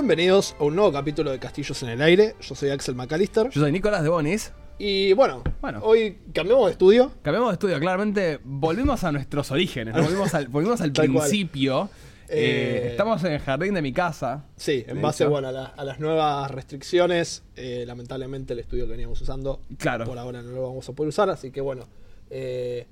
Bienvenidos a un nuevo capítulo de Castillos en el Aire. Yo soy Axel McAllister. Yo soy Nicolás de Bonis. Y bueno, Bueno. hoy cambiamos de estudio. Cambiamos de estudio, claramente volvimos a nuestros orígenes, volvimos al, volvimos principio. Eh, Eh, estamos en el jardín de mi casa. Sí, en base bueno, a, la- a las nuevas restricciones. eh, lamentablemente el estudio que veníamos usando Claro. por ahora no lo vamos a poder usar. Así que bueno, eh,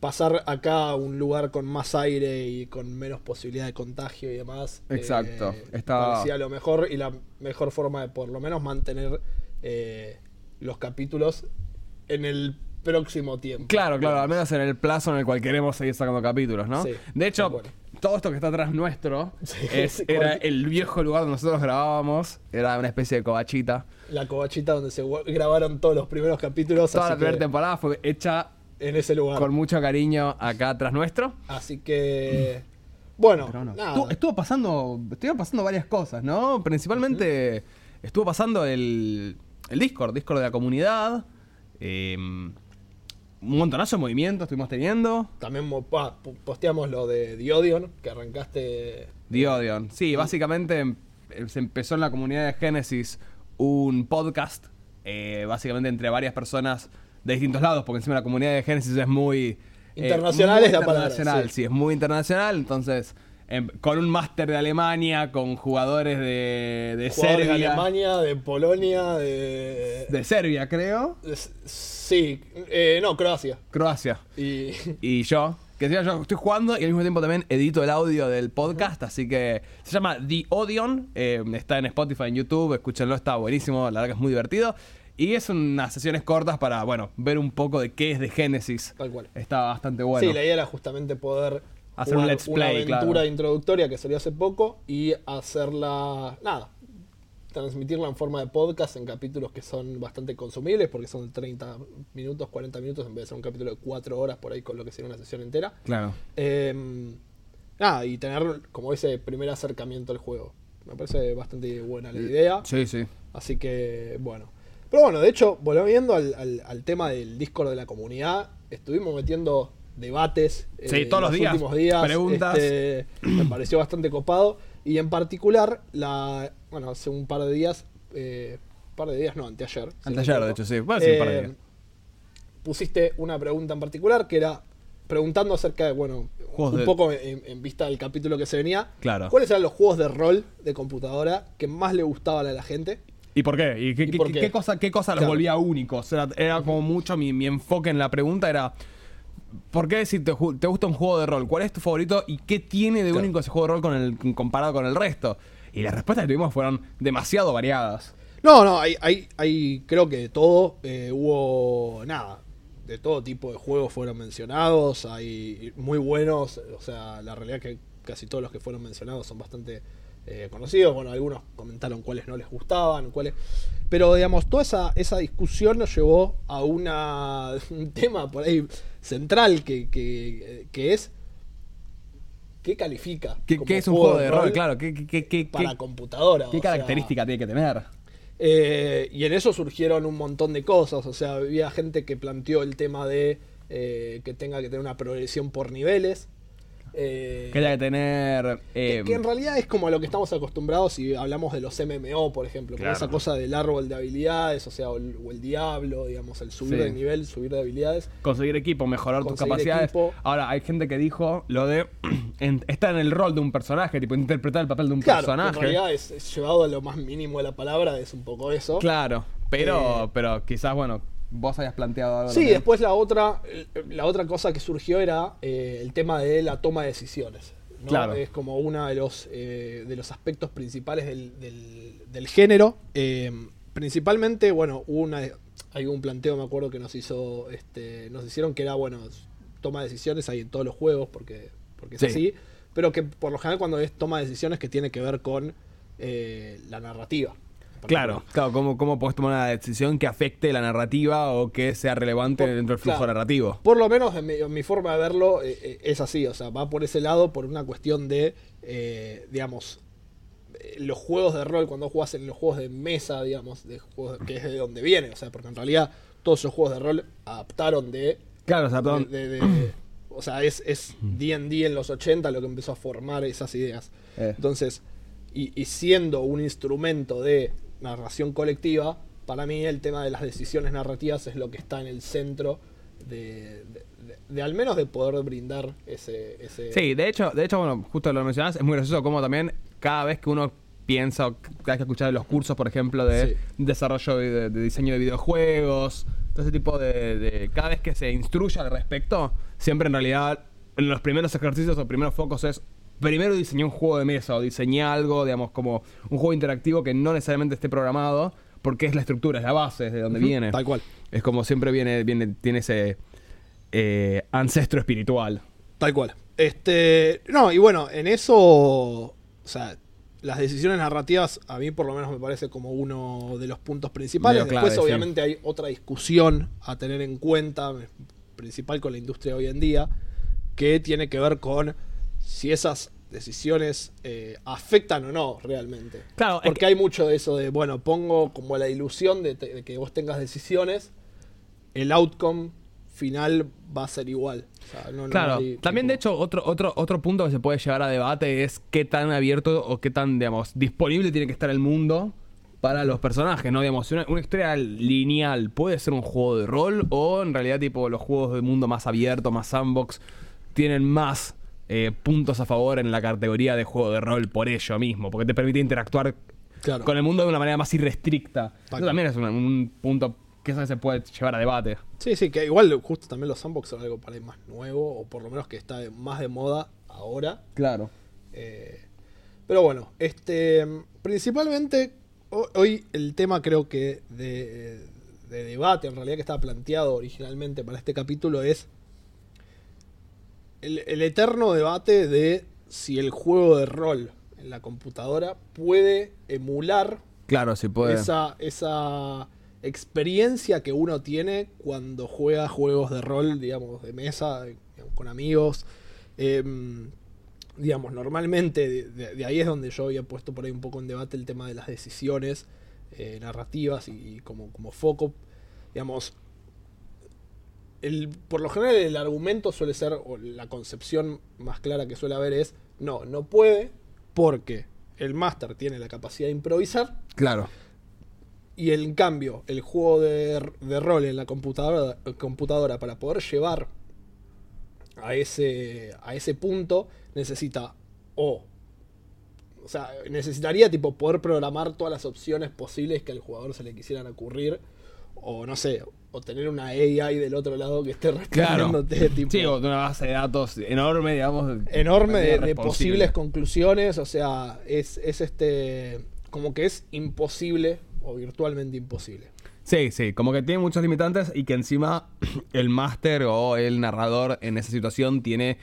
pasar acá a un lugar con más aire y con menos posibilidad de contagio y demás. eh, Exacto. Está- Parecía lo mejor y la mejor forma de por lo menos mantener eh, los capítulos en el próximo tiempo. Claro, claro, al menos en el plazo en el cual queremos seguir sacando capítulos, ¿no? Sí, de hecho, todo esto que está atrás nuestro Sí, es- era el viejo lugar donde nosotros grabábamos. Era una especie de covachita. La covachita donde se grabaron todos los primeros capítulos. Toda así la primera que temporada fue hecha en ese lugar. con mucho cariño acá atrás nuestro. Así que. Bueno, Pero no. nada. Estuvo, estuvo pasando, estuvieron pasando varias cosas, ¿no? Principalmente estuvo pasando el, el Discord, Discord de la comunidad. eh, un montonazo de movimientos estuvimos teniendo. También po- posteamos lo de Diodion, que arrancaste. Diodion. Sí, básicamente em- se empezó en la comunidad de Genesis un podcast, eh, básicamente entre varias personas de distintos lados, porque encima la comunidad de Genesis es muy... eh, Internacional muy es la palabra, internacional, sí. sí. es muy internacional, entonces... em, con un máster de Alemania, con jugadores de, de jugadores de Serbia. Alemania, de Polonia, de. De Serbia, creo. de- sí, eh, no, Croacia. Croacia. Y. y yo. Que encima yo estoy jugando y al mismo tiempo también edito el audio del podcast, así que se llama The Odion, eh, está en Spotify, en YouTube, escúchenlo, está buenísimo, la verdad que es muy divertido. Y es unas sesiones cortas para, bueno, ver un poco de qué es de Genesis. Tal cual. Está bastante bueno. Sí, la idea era justamente poder Hacer un let's una play, aventura claro. introductoria que salió hace poco y hacerla, nada, transmitirla en forma de podcast en capítulos que son bastante consumibles porque son de 30 minutos, 40 minutos en vez de ser un capítulo de 4 horas por ahí con lo que sería una sesión entera. Claro. Eh, nada, y tener como ese primer acercamiento al juego. Me parece bastante buena la idea. Sí, sí. Así que, bueno. Pero bueno, de hecho, volviendo al, al- al tema del Discord de la comunidad, estuvimos metiendo debates. eh, Sí, todos los días, últimos días. preguntas. este, me pareció bastante copado. Y en particular, la bueno, hace un par de días, eh, par de días, no, anteayer. Anteayer, de hecho, sí. Bueno, sí, un par de eh, días. Pusiste una pregunta en particular que era preguntando acerca de, bueno, Juegos un de- poco en, en vista del capítulo que se venía. Claro. ¿Cuáles eran los juegos de rol de computadora que más le gustaban a la gente? ¿Y por qué? ¿Y qué, ¿Y qué- por qué- qué? qué cosa, qué cosa los Claro. volvía únicos? Era, era como mucho mi, mi enfoque en la pregunta era... ¿Por qué si te, te gusta un juego de rol? ¿Cuál es tu favorito y qué tiene de Claro. único ese juego de rol con el, comparado con el resto? Y las respuestas que tuvimos fueron demasiado variadas. No, no, hay, hay, hay creo que de todo. eh, hubo nada. De todo tipo de juegos fueron mencionados. Hay muy buenos. O sea, la realidad es que casi todos los que fueron mencionados son bastante eh, conocidos. Bueno, algunos comentaron cuáles no les gustaban, cuáles. Pero digamos, toda esa, esa discusión nos llevó a una, un tema por ahí central que, que, que es. ¿Qué califica? ¿Qué, como qué es un juego de rol? Claro, ¿qué, qué, Para computadora. qué sea, característica tiene que tener? eh, y en eso surgieron un montón de cosas. O sea, había gente que planteó el tema de eh, que tenga que tener una progresión por niveles. Eh, Que haya que tener... que, eh, que en realidad es como a lo que estamos acostumbrados si hablamos de los MMO, por ejemplo, con esa cosa del árbol de habilidades, o sea, o el, o el diablo, digamos, el subir Sí. de nivel, subir de habilidades. conseguir equipo, mejorar tus capacidades. equipo. Ahora, hay gente que dijo lo de en- estar en el rol de un personaje, tipo interpretar el papel de un Claro, personaje. en realidad es, es llevado a lo más mínimo de la palabra, es un poco eso. Claro, pero, Eh, pero quizás, bueno, vos hayas planteado algo. Sí, también. después la otra, la otra cosa que surgió era eh, el tema de la toma de decisiones. ¿no? Claro. Es como uno de los, eh, de los aspectos principales del, del- del género. Eh, principalmente, bueno, una, hay un planteo, me acuerdo, que nos hizo, este, nos hicieron que era, bueno, toma de decisiones hay en todos los juegos, porque, porque es Sí. así, pero que por lo general cuando es toma de decisiones que tiene que ver con eh, la narrativa. Claro, claro, ¿cómo, cómo podés tomar una decisión que afecte la narrativa o que sea relevante Por- dentro del flujo claro. narrativo? Por lo menos en mi, en mi forma de verlo eh, eh, es así, o sea, va por ese lado por una cuestión de, eh, digamos, los juegos de rol, cuando jugás en los juegos de mesa, digamos, de juegos que es de donde viene, o sea, porque en realidad todos esos juegos de rol adaptaron de... Claro, o sea, de- de- de- o sea, es es D&D en los 80 lo que empezó a formar esas ideas. Eh. Entonces, y, y siendo un instrumento de narración colectiva, para mí el tema de las decisiones narrativas es lo que está en el centro de, de- de- de al menos de poder brindar ese... ese Sí, de hecho, de hecho, bueno, justo lo mencionás, es muy gracioso como también cada vez que uno piensa, o cada vez que escucha de los cursos, por ejemplo, de Sí. desarrollo de, de diseño de videojuegos, todo ese tipo de, de- Cada vez que se instruye al respecto, siempre en realidad, en los primeros ejercicios o primeros focos es. Primero diseñé un juego de mesa o diseñé algo, digamos, como un juego interactivo que no necesariamente esté programado, porque es la estructura, es la base, es de donde viene. Tal cual. Es como siempre viene, viene tiene ese eh, ancestro espiritual. Tal cual. Este. No, y bueno, en eso. O sea, las decisiones narrativas a mí por lo menos me parece como uno de los puntos principales. Medio Después, clave, sí. obviamente, hay otra discusión a tener en cuenta, principal con la industria hoy en día, que tiene que ver con si esas decisiones eh, afectan o no realmente. Claro, es Porque que- hay mucho de eso de, bueno, pongo como la ilusión de, te- de que vos tengas decisiones, el outcome final va a ser igual. O sea, no- no Claro, hay, también tipo- de hecho otro, otro, otro punto que se puede llevar a debate es qué tan abierto o qué tan, digamos, disponible tiene que estar el mundo para los personajes, ¿no? Digamos, una, una historia lineal puede ser un juego de rol o en realidad tipo los juegos de mundo más abierto, más sandbox, tienen más eh, puntos a favor en la categoría de juego de rol por ello mismo, porque te permite interactuar Claro. con el mundo de una manera más irrestricta. Eso también es un, un punto que eso se puede llevar a debate. Sí, sí, que igual justo también los sandbox son algo para ahí más nuevo, o por lo menos que está más de moda ahora. Claro. Eh, pero bueno, este principalmente ho- hoy el tema creo que de, de debate, en realidad que estaba planteado originalmente para este capítulo es el, el eterno debate de si el juego de rol en la computadora puede emular Claro, sí puede. esa, esa experiencia que uno tiene cuando juega juegos de rol, digamos, de mesa, digamos, con amigos. Em, digamos, normalmente de ahí es donde yo había puesto por ahí un poco en debate el tema de las decisiones eh, narrativas y, y como, como foco. Digamos, el, por lo general el argumento suele ser, o la concepción más clara que suele haber es, no, no puede porque el máster tiene la capacidad de improvisar Claro. y en cambio, el juego de, de rol en la computadora, computadora para poder llevar a ese, a ese punto necesita o... O sea, necesitaría tipo poder programar todas las opciones posibles que al jugador se le quisieran ocurrir. O no sé, o tener una AI del otro lado que esté Claro. respondiéndote tipo, Sí, o de una base de datos enorme, digamos. enorme de, posibles conclusiones. O sea, es, es este. como que es imposible o virtualmente imposible. Sí, sí, como que tiene muchos limitantes y que encima el máster o el narrador en esa situación tiene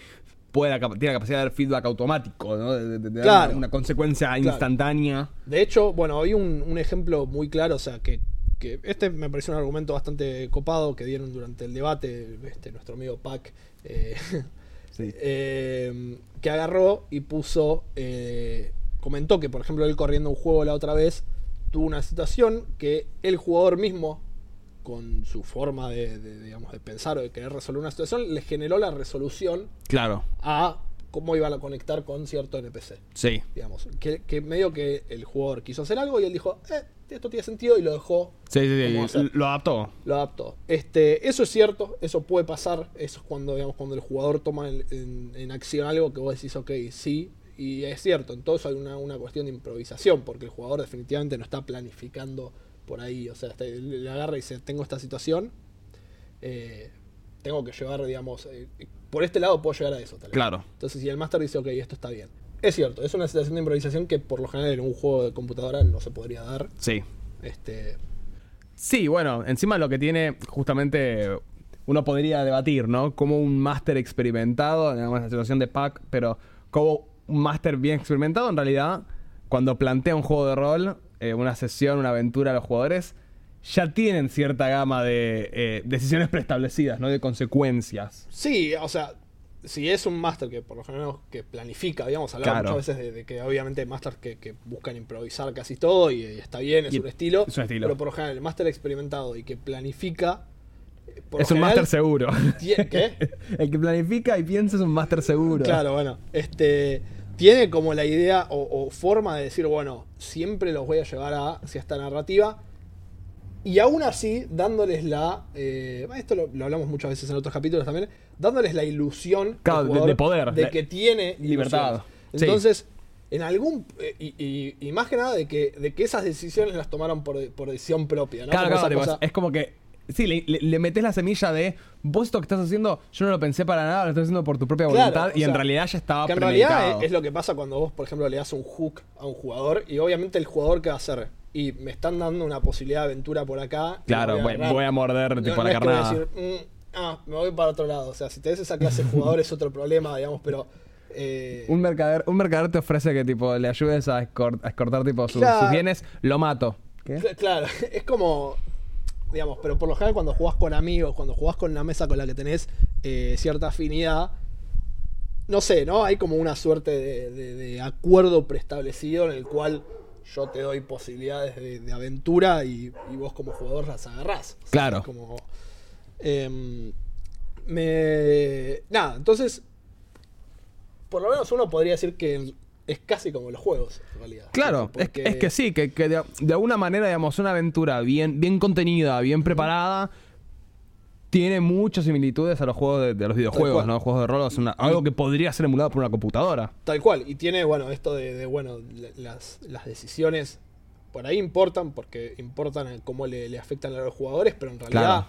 puede la cap- tiene la capacidad de dar feedback automático, ¿no? De, de- de dar Claro. una, una consecuencia instantánea. De hecho, bueno, hay un, un ejemplo muy claro, o sea, que, que este me pareció un argumento bastante copado que dieron durante el debate este, nuestro amigo Pac, eh, Sí. eh, que agarró y puso, eh, comentó que, por ejemplo, él corriendo un juego la otra vez, tuvo una situación que el jugador mismo, con su forma de, de, digamos, de pensar o de querer resolver una situación, le generó la resolución Claro, a cómo iban a conectar con cierto NPC sí. digamos, que, que medio que el jugador quiso hacer algo y él dijo, eh, esto tiene sentido y lo dejó, Sí, sí, ¿Cómo sí. Lo adaptó. lo adaptó. Este, eso es cierto, eso puede pasar, eso es cuando, digamos, cuando el jugador toma en, en- en acción algo que vos decís, ok, sí, y es cierto, entonces hay una, una cuestión de improvisación, porque el jugador definitivamente no está planificando por ahí, o sea, le le agarra y dice, tengo esta situación, eh, tengo que llevar, digamos, eh, por este lado puedo llegar a eso, tal vez. Claro. Entonces, si el máster dice, ok, esto está bien. Es cierto, es una situación de improvisación que por lo general en un juego de computadora no se podría dar. Sí. Este, Sí, bueno, encima lo que tiene justamente uno podría debatir, ¿no? Como un máster experimentado, digamos, la situación de Pac, pero como un máster bien experimentado, en realidad, cuando plantea un juego de rol, eh, una sesión, una aventura a los jugadores, ya tienen cierta gama de eh, decisiones preestablecidas, ¿no? De consecuencias. sí, o sea, si es un máster que por lo general que planifica, digamos, hablamos Claro. muchas veces de, de que obviamente hay másters que, que buscan improvisar casi todo y, y está bien, es Y un estilo. es un estilo. Pero por lo general el máster experimentado y que planifica. eh, por es un máster seguro. ¿Qué? El que planifica y piensa es un máster seguro. Claro, bueno, este tiene como la idea o, o forma de decir, bueno, siempre los voy a llevar a, hacia esta narrativa. Y aún así, dándoles la. eh, esto lo, lo hablamos muchas veces en otros capítulos también. Dándoles la ilusión Claro, de- poder, De que tiene libertad. Sí. Entonces, en algún. eh, Y, y- y más que nada de que, de que esas decisiones las tomaron por, por decisión propia. ¿no? Claro, Como claro, cosa- es, como que. Sí, le, le- le metes la semilla de vos esto que estás haciendo, yo no lo pensé para nada, lo estás haciendo por tu propia voluntad y en realidad ya estaba Que en realidad es, es lo que pasa cuando vos, por ejemplo, le das un hook a un jugador y obviamente el jugador que va a hacer y me están dando una posibilidad de aventura por acá. Claro, voy, a morder No- tipo no la es que voy a carnada. decir, "Mm, ah, me voy para otro lado. O sea, si tenés esa clase de jugador es otro problema, digamos, pero. eh, Un mercader, un mercader te ofrece que tipo le ayudes a, escort- a escortar tipo sus, Claro. sus bienes, lo mato. Claro, es como. Digamos, pero por lo general cuando jugás con amigos, cuando jugás con una mesa con la que tenés eh, cierta afinidad, no sé, ¿no? Hay como una suerte de, de- de acuerdo preestablecido en el cual yo te doy posibilidades de, de aventura y, y vos como jugador las agarrás. O sea, Claro. como. em, me. Nada, entonces. Por lo menos uno podría decir que es casi como los juegos, en realidad. Claro, es, Porque- es que sí, que, que de, de alguna manera, digamos, una aventura bien, bien contenida, bien preparada, tiene muchas similitudes a los juegos de, de los videojuegos. ¿no? Juegos de rol, es una- algo que podría ser emulado por una computadora. Tal cual. Y tiene, bueno, esto de, de, bueno, la- las, las decisiones por ahí importan, porque importan en cómo le, le afectan a los jugadores, pero en realidad Claro.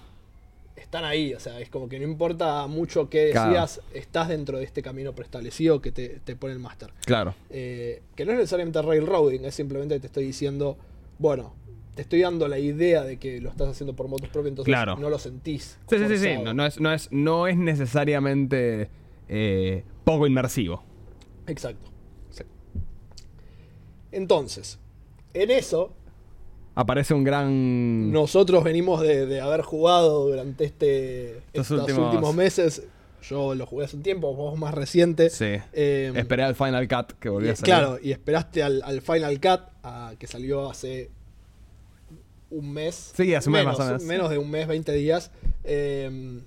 están ahí. O sea, es como que no importa mucho qué Claro. decidas, estás dentro de este camino preestablecido que te, te pone el máster. Claro. Eh, que no es necesariamente railroading, es simplemente que te estoy diciendo, bueno, te estoy dando la idea de que lo estás haciendo por motos propios, entonces Claro. no lo sentís. Sí, sí, sí, sí. No, no es, no, es, no es necesariamente eh, poco inmersivo. Exacto. Exacto. Entonces, en eso, Aparece un gran... nosotros venimos de, de haber jugado durante este, Estos últimos- últimos... meses. Yo lo jugué hace un tiempo, vos más reciente. Sí. Eh, Esperé al Final Cut que volvió a salir. claro, y esperaste al, al Final Cut a- que salió hace un mes. Sí, hace un mes menos, más o menos. Menos de un mes, 20 días. Eh,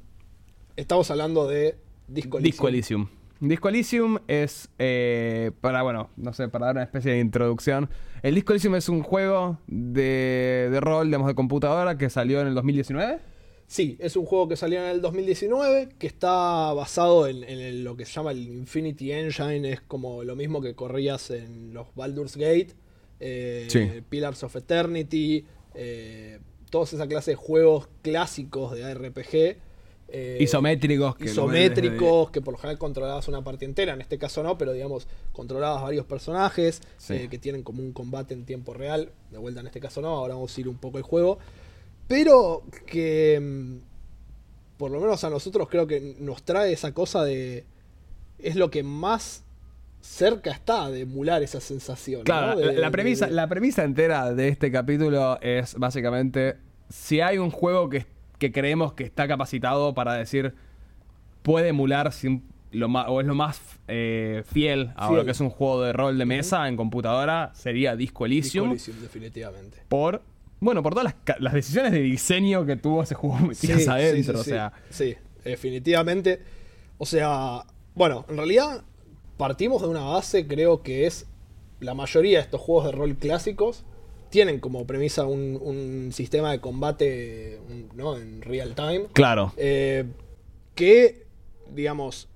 estamos hablando de Disco Elysium. Disco Elysium. Disco Elysium es, eh, para, bueno, no sé, para dar una especie de introducción. El Disco Elysium es un juego de, de rol, digamos, de computadora que salió en el 2019. Sí, es un juego que salió en el 2019, que está basado en, en lo que se llama el Infinity Engine, es como lo mismo que corrías en los Baldur's Gate, eh, Sí. Pillars of Eternity, eh, toda esa clase de juegos clásicos de RPG. eh, Isométricos. que por lo general controlabas una parte entera, en este caso no, pero digamos, controlabas varios personajes Sí. eh, que tienen como un combate en tiempo real, de vuelta en este caso no, ahora vamos a ir un poco el juego, pero que mm, por lo menos a nosotros creo que nos trae esa cosa de... es lo que más cerca está de emular esa sensación. Claro, ¿no? De- la, premisa, de- la premisa entera de este capítulo es básicamente si hay un juego que, que creemos que está capacitado para decir puede emular sin- lo ma- o es lo más eh, fiel a Fiel. lo que es un juego de rol de mesa en computadora sería Disco Disco Elysium. Elysium, definitivamente. por bueno por todas las, decisiones de diseño que tuvo ese juego metidas Sí, adentro sí, sí, o sí. sea Sí, definitivamente. O sea, bueno, en realidad partimos de una base, creo que es la mayoría de estos juegos de rol clásicos tienen como premisa un, un sistema de combate ¿no? en real time. claro eh, que, digamos,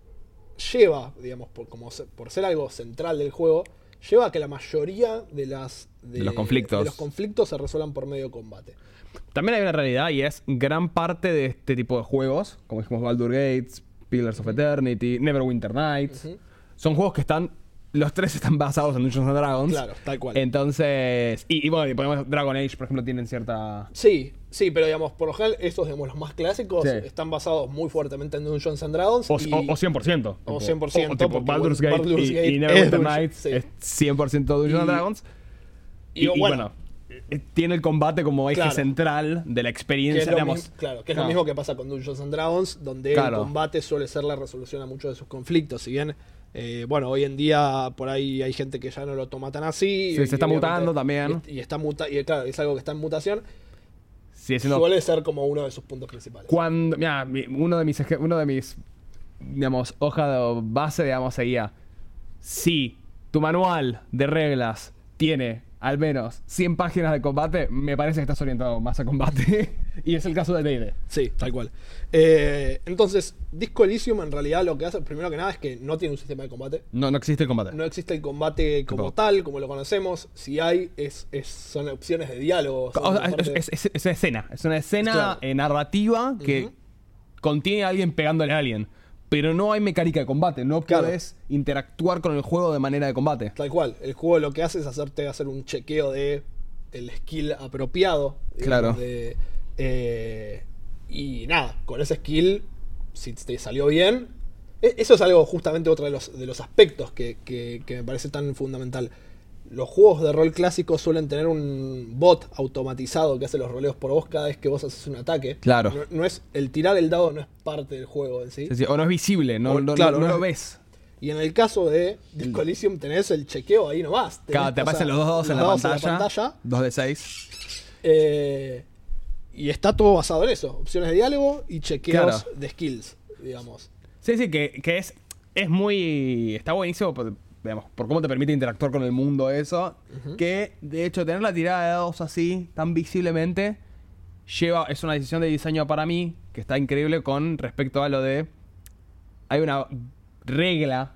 lleva, digamos, por, como se- por ser algo central del juego, lleva a que la mayoría de las De los conflictos. de los conflictos se resuelvan por medio de combate. también hay una realidad y es gran parte de este tipo de juegos como dijimos Baldur Gates Pillars of Eternity Neverwinter Nights. Son juegos que están los tres están basados en Dungeons and Dragons Claro, tal cual. entonces y, y bueno y ponemos Dragon Age por ejemplo tienen cierta Sí, sí, pero digamos, por lo general, estos, digamos, los más clásicos Sí. están basados muy fuertemente en Dungeons and Dragons. O, y- o- o 100%. O tipo, 100%, o tipo Baldur's Gate, Baldur's y, Gate y es Neverwinter Dungeons- Nights sí. es 100% Dungeons and Y- Dragons. y, Y, y bueno, eh, tiene el combate como eje Claro. central de la experiencia, digamos. claro, que es lo mismo que pasa con Dungeons and Dragons, donde Claro. el combate suele ser la resolución a muchos de sus conflictos. Si bien, eh, bueno, hoy en día por ahí hay gente que ya no lo toma tan así. Sí, y- se está mutando también. Y, y está muta y claro, es algo que está en mutación. Suele ser como uno de sus puntos principales. Cuando, mira, mi- uno de mis, uno de mis, digamos, hoja de base, digamos, seguía. Si tu manual de reglas tiene al menos 100 páginas de combate, me parece que estás orientado más a combate. y es el caso de D&D. Sí, tal cual. Eh, entonces, Disco Elysium en realidad lo que hace, primero que nada, es que no tiene un sistema de combate. No, no existe el combate. No existe el combate como Tipo- tal, como lo conocemos. Si hay, es, es- son opciones de diálogo. son O sea, parte- es, es- es una escena. Es una escena Claro. eh, narrativa que Ujú. contiene a alguien pegándole a alguien. Pero no hay mecánica de combate. No Claro. puedes interactuar con el juego de manera de combate. Tal cual. El juego lo que hace es hacerte hacer un chequeo de el skill apropiado. Claro. de, eh, y nada, con ese skill, si te salió bien. e- Eso es algo justamente otro de los, de los aspectos que, que- que me parece tan fundamental. Los juegos de rol clásicos suelen tener un bot automatizado que hace los roleos por vos cada vez que vos haces un ataque. Claro. No, no es, el tirar el dado no es parte del juego en sí. Es decir, o no es visible, no, O- no- claro, no no lo es- ves. Y en el caso de Disco Elysium tenés el chequeo ahí nomás. Tenés, Claro, te o sea, aparecen los dos dados en la dados pantalla. pantalla, Dos de seis. eh, y está todo basado en eso. Opciones de diálogo y chequeos Claro. de skills, digamos. Sí, sí, que, que es, es muy. Está buenísimo digamos, por cómo te permite interactuar con el mundo eso. Que de hecho, tener la tirada de dados así, tan visiblemente, lleva. Es una decisión de diseño para mí que está increíble con respecto a lo de. Hay una regla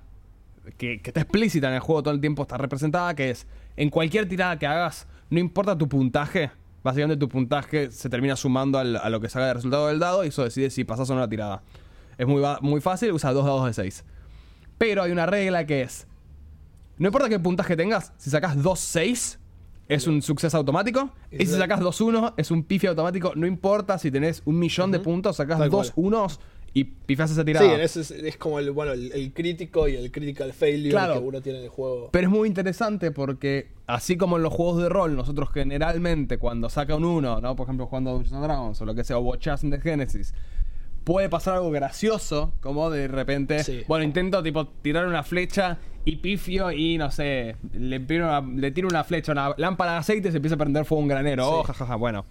que, que está explícita en el juego todo el tiempo, está representada, que es en cualquier tirada que hagas, no importa tu puntaje, básicamente tu puntaje se termina sumando al- a lo que salga de resultado del dado y eso decide si pasas o no la tirada. Es muy, muy fácil, usa dos dados de 6. Pero hay una regla que es, no importa qué puntaje tengas, si sacas 2-6 es un suceso automático, y si sacas 2-1 es un pifi automático, no importa si tenés un millón de puntos, sacas Tal cual. dos unos y pifas esa tirada. Sí, ese es, es como el, bueno, el, el crítico y el critical failure Claro. que uno tiene en el juego. Pero es muy interesante porque, así como en los juegos de rol, nosotros generalmente cuando saca un 1, ¿no? Por ejemplo, jugando a Dungeons and Dragons o lo que sea, o Watchas in the Genesis, puede pasar algo gracioso, como de repente, Sí. bueno, intento tipo tirar una flecha y pifio y no sé, le, tiro una, le tiro una flecha, una lámpara de aceite y se empieza a prender fuego un granero. Sí. Oh, jajaja, bueno.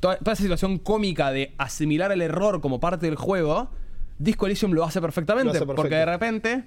Toda, toda esa situación cómica de asimilar el error como parte del juego, Disco Elysium lo hace perfectamente, Lo hace perfecto. porque de repente...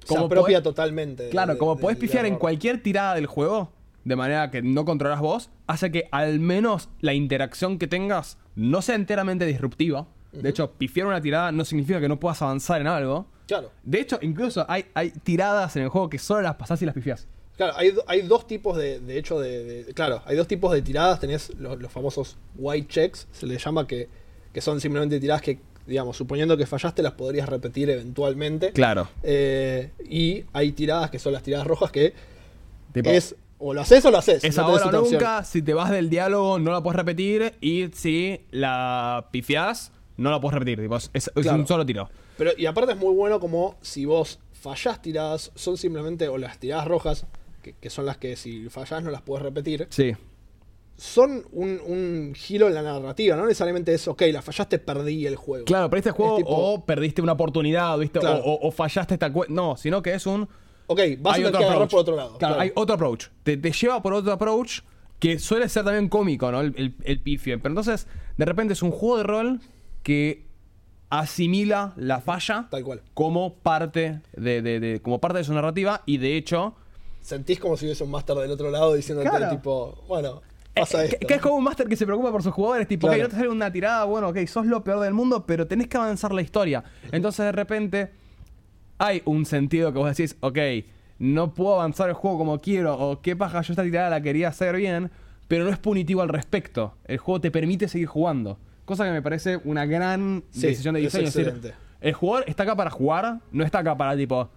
Se como apropia podés- totalmente. de- Claro, de- como del podés pifiar en cualquier tirada del juego, de manera que no controlas vos, hace que al menos la interacción que tengas no sea enteramente disruptiva. De hecho, pifiar una tirada no significa que no puedas avanzar en algo. Claro. De hecho, incluso hay, hay tiradas en el juego que solo las pasás y las pifias. Claro, hay, hay dos tipos de, de hecho de, de- Claro, hay dos tipos de tiradas. Tenés los, los famosos white checks, se les llama que, que son simplemente tiradas que, digamos, suponiendo que fallaste, las podrías repetir eventualmente. Claro. Eh, y hay tiradas que son las tiradas rojas que Tipo, es o lo haces o lo haces. es no ahora o nunca, si te vas del diálogo no la puedes repetir y si la pifias no la puedes repetir. Tipo, es, es Claro. un solo tiro. Pero, y aparte es muy bueno como si vos fallás tiradas, son simplemente, o las tiradas rojas, que, que son las que si fallás no las puedes repetir, Sí. son un, un giro en la narrativa, no necesariamente es, ok, la fallaste, perdí el juego. Claro, perdiste el juego tipo- o perdiste una oportunidad, ¿viste? O- Claro. O, o fallaste esta cue- No, sino que es un. Ok, vas a hay tener que agarrar por otro lado. Claro, hay otro approach. Te, te lleva por otro approach que suele ser también cómico, ¿no? El, el, el pifie. Pero entonces, de repente es un juego de rol que asimila la falla Tal cual. como parte de, de- de- como parte de su narrativa y de hecho Sentís como si hubiese un máster del otro lado diciéndote, Claro. tipo, bueno, pasa Eh, esto. que, que es como un máster que se preocupa por sus jugadores, tipo, Claro. ok, no te sale una tirada, bueno, ok, sos lo peor del mundo, pero tenés que avanzar la historia. Entonces de repente hay un sentido que vos decís, ok, no puedo avanzar el juego como quiero, o qué paja, yo esta tirada la quería hacer bien, pero no es punitivo al respecto. El juego te permite seguir jugando. Cosa que me parece una gran Sí, decisión de diseño. Es decir, el jugador está acá para jugar, no está acá para tipo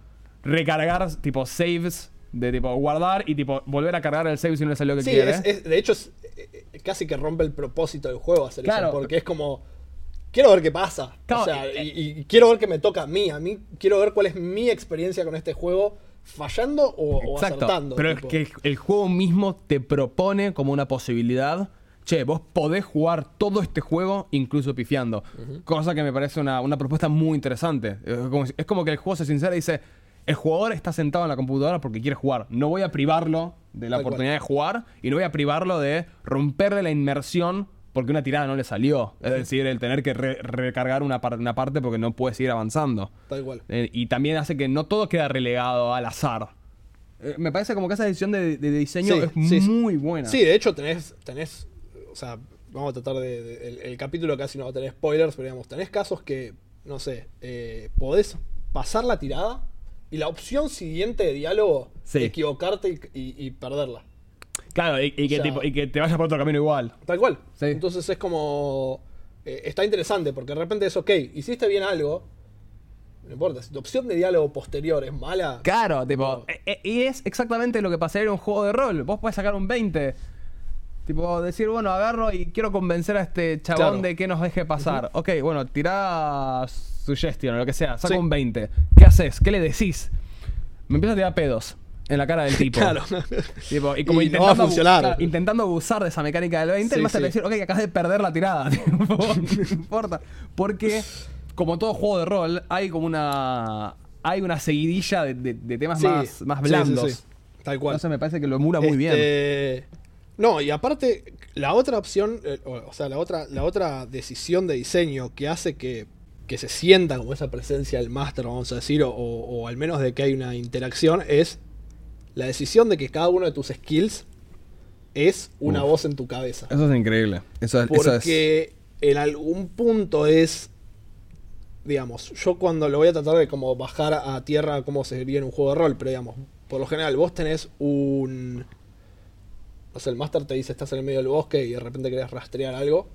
recargar tipo saves de tipo guardar y tipo volver a cargar el save si no le salió lo que Sí, quiere. es- es- de hecho, es, eh, casi que rompe el propósito del juego hacer Claro. eso, porque es como, quiero ver qué pasa. Claro, o sea, eh, y, y quiero ver qué me toca a mí. A mí quiero ver cuál es mi experiencia con este juego, fallando o, o Exacto. acertando. Pero tipo. es que el juego mismo te propone como una posibilidad. Che, vos podés jugar todo este juego incluso pifiando. Cosa que me parece una, una propuesta muy interesante. Es como, si- es como que el juego se sincera y dice: El jugador está sentado en la computadora porque quiere jugar. No voy a privarlo de la Tal cual. oportunidad de jugar y no voy a privarlo de romperle la inmersión porque una tirada no le salió. Es decir, el tener que re- recargar una, par- una parte porque no puede seguir avanzando. Tal cual. Eh, y también hace que no todo queda relegado al azar. Eh, me parece como que esa decisión de, de diseño Sí, es sí. muy buena. Sí, de hecho tenés, tenés, o sea, vamos a tratar de, de- el, el capítulo casi no va a tener spoilers, pero digamos, tenés casos que, no sé, eh, podés pasar la tirada y la opción siguiente de diálogo, Sí. equivocarte y, y- y perderla. Claro, y, y que, O sea- tipo- y que te vayas por otro camino igual. Tal cual. Sí. Entonces es como, eh, está interesante porque de repente es, ok, hiciste bien algo, no importa, si tu opción de diálogo posterior es mala, Claro, tipo. No. eh, eh, y es exactamente lo que pasaría en un juego de rol. Vos podés sacar un 20. Tipo, decir, bueno, agarro y quiero convencer a este chabón Claro. de que nos deje pasar. Ok, bueno, tirá suggestion o lo que sea. Saca Sí. un 20. ¿Qué haces? ¿Qué le decís? Me empieza a tirar pedos en la cara del tipo. claro. Tipo, y como Y no intentando, va a funcionar. intentando abusar de esa mecánica del 20, Sí, el máster sí. le decir, ok, acabas de perder la tirada. No importa. Porque, como todo juego de rol, hay como una. Hay una seguidilla de, de- de temas más, más blandos. Tal cual. Entonces me parece que lo emula muy bien. No, y aparte, la otra opción, eh, o, sea, la otra, la otra decisión de diseño que hace que, que se sienta como esa presencia del máster, vamos a decir, o, o al menos de que hay una interacción, es la decisión de que cada uno de tus skills es una Uf. voz en tu cabeza. Eso es increíble. Eso es, eso es- Porque en algún punto es, digamos, yo cuando lo voy a tratar de como bajar a tierra cómo se en un juego de rol, pero digamos, por lo general vos tenés un... No sé, el máster te dice estás en el medio del bosque y de repente querés rastrear algo,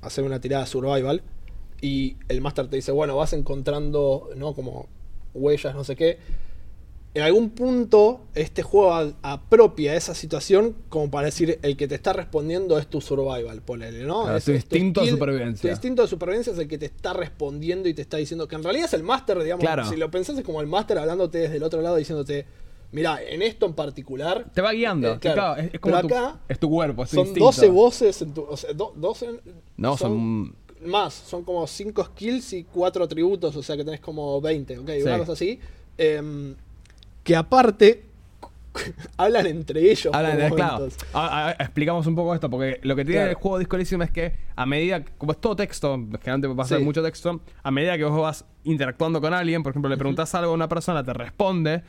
hacer una tirada survival, y el máster te dice, bueno, vas encontrando, ¿no? Como huellas, no sé qué. En algún punto, este juego apropia esa situación como para decir, el que te está respondiendo es tu survival, ponele, ¿no? Claro, Es- tu instinto de supervivencia. Tu instinto de supervivencia es el que te está respondiendo y te está diciendo que en realidad es el máster, digamos, Claro. si lo pensás es como el máster hablándote desde el otro lado diciéndote, mira, en esto en particular... Te va guiando. Eh, claro. Claro, es, es como tu, acá es tu cuerpo, es tu son instinto. 12 voces en tu... O sea, do- 12... No, son- Más, son como 5 skills y 4 atributos, o sea que tenés como 20, ¿ok? Sí. Una cosa así. Em, que aparte hablan entre ellos. Hablan claro. A- a- explicamos un poco esto, porque lo que tiene Claro. el juego Disco Elysium es que a medida, como es todo texto, generalmente va a ser Sí. mucho texto, a medida que vos vas interactuando con alguien, por ejemplo, le preguntás algo a una persona, te responde,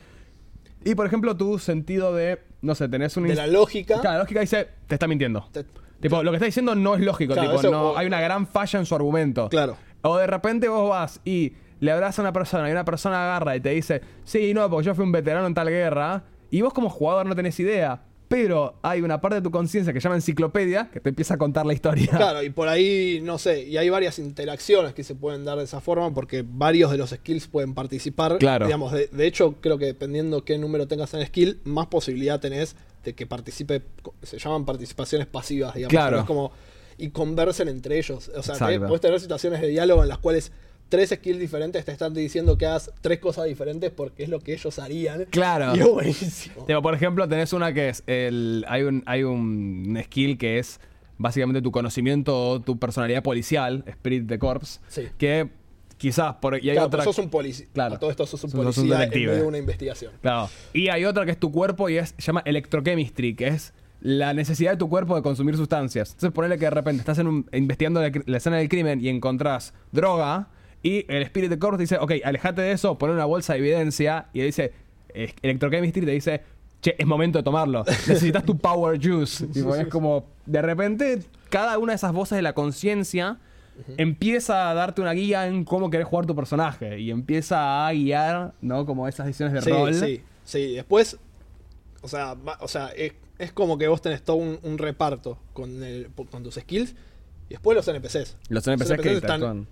y por ejemplo, tu sentido de, no sé, tenés un... De la lógica. Claro, la lógica dice, te está mintiendo. Te- Tipo, lo que está diciendo no es lógico, Claro, tipo, eso- no, o- hay una gran falla en su argumento. Claro. O de repente vos vas y le hablas a una persona y una persona agarra y te dice, sí, no, porque yo fui un veterano en tal guerra, y vos como jugador no tenés idea, pero hay una parte de tu conciencia que se llama enciclopedia que te empieza a contar la historia. Claro, y por ahí, no sé, y hay varias interacciones que se pueden dar de esa forma porque varios de los skills pueden participar. Claro. Digamos, de, de hecho, creo que dependiendo qué número tengas en skill, más posibilidad tenés de que participe, se llaman participaciones pasivas, digamos. Claro. Es como, y conversen entre ellos. O sea, podés tener situaciones de diálogo en las cuales tres skills diferentes te están diciendo que hagas tres cosas diferentes porque es lo que ellos harían. Claro. Y es buenísimo. Tipo, por ejemplo, tenés una que es el. Hay un, hay un skill que es básicamente tu conocimiento o tu personalidad policial, Spirit de Corps. Sí. Que quizás por. Y hay Claro, otra. pero sos un policía. Claro. A todo esto sos un Sos- sos un policía en detective. medio de una investigación. Claro. Y hay otra que es tu cuerpo y es, se llama electrochemistry, que es la necesidad de tu cuerpo de consumir sustancias. Entonces ponele que de repente estás en un- investigando la, la escena del crimen y encontrás droga y el Spirit de Corps dice, ok, alejate de eso, pon una bolsa de evidencia y le dice, electrochemistry te dice, che, es momento de tomarlo. Necesitas tu power juice. Es como, de repente, cada una de esas voces de la conciencia empieza a darte una guía en cómo querés jugar tu personaje y empieza a guiar, ¿no? Como esas decisiones de Sí, rol. sí, sí. Después, o sea, va- o sea es, es como que vos tenés todo un, un reparto con, el- con tus skills y después los NPCs. Los NPCs, que están.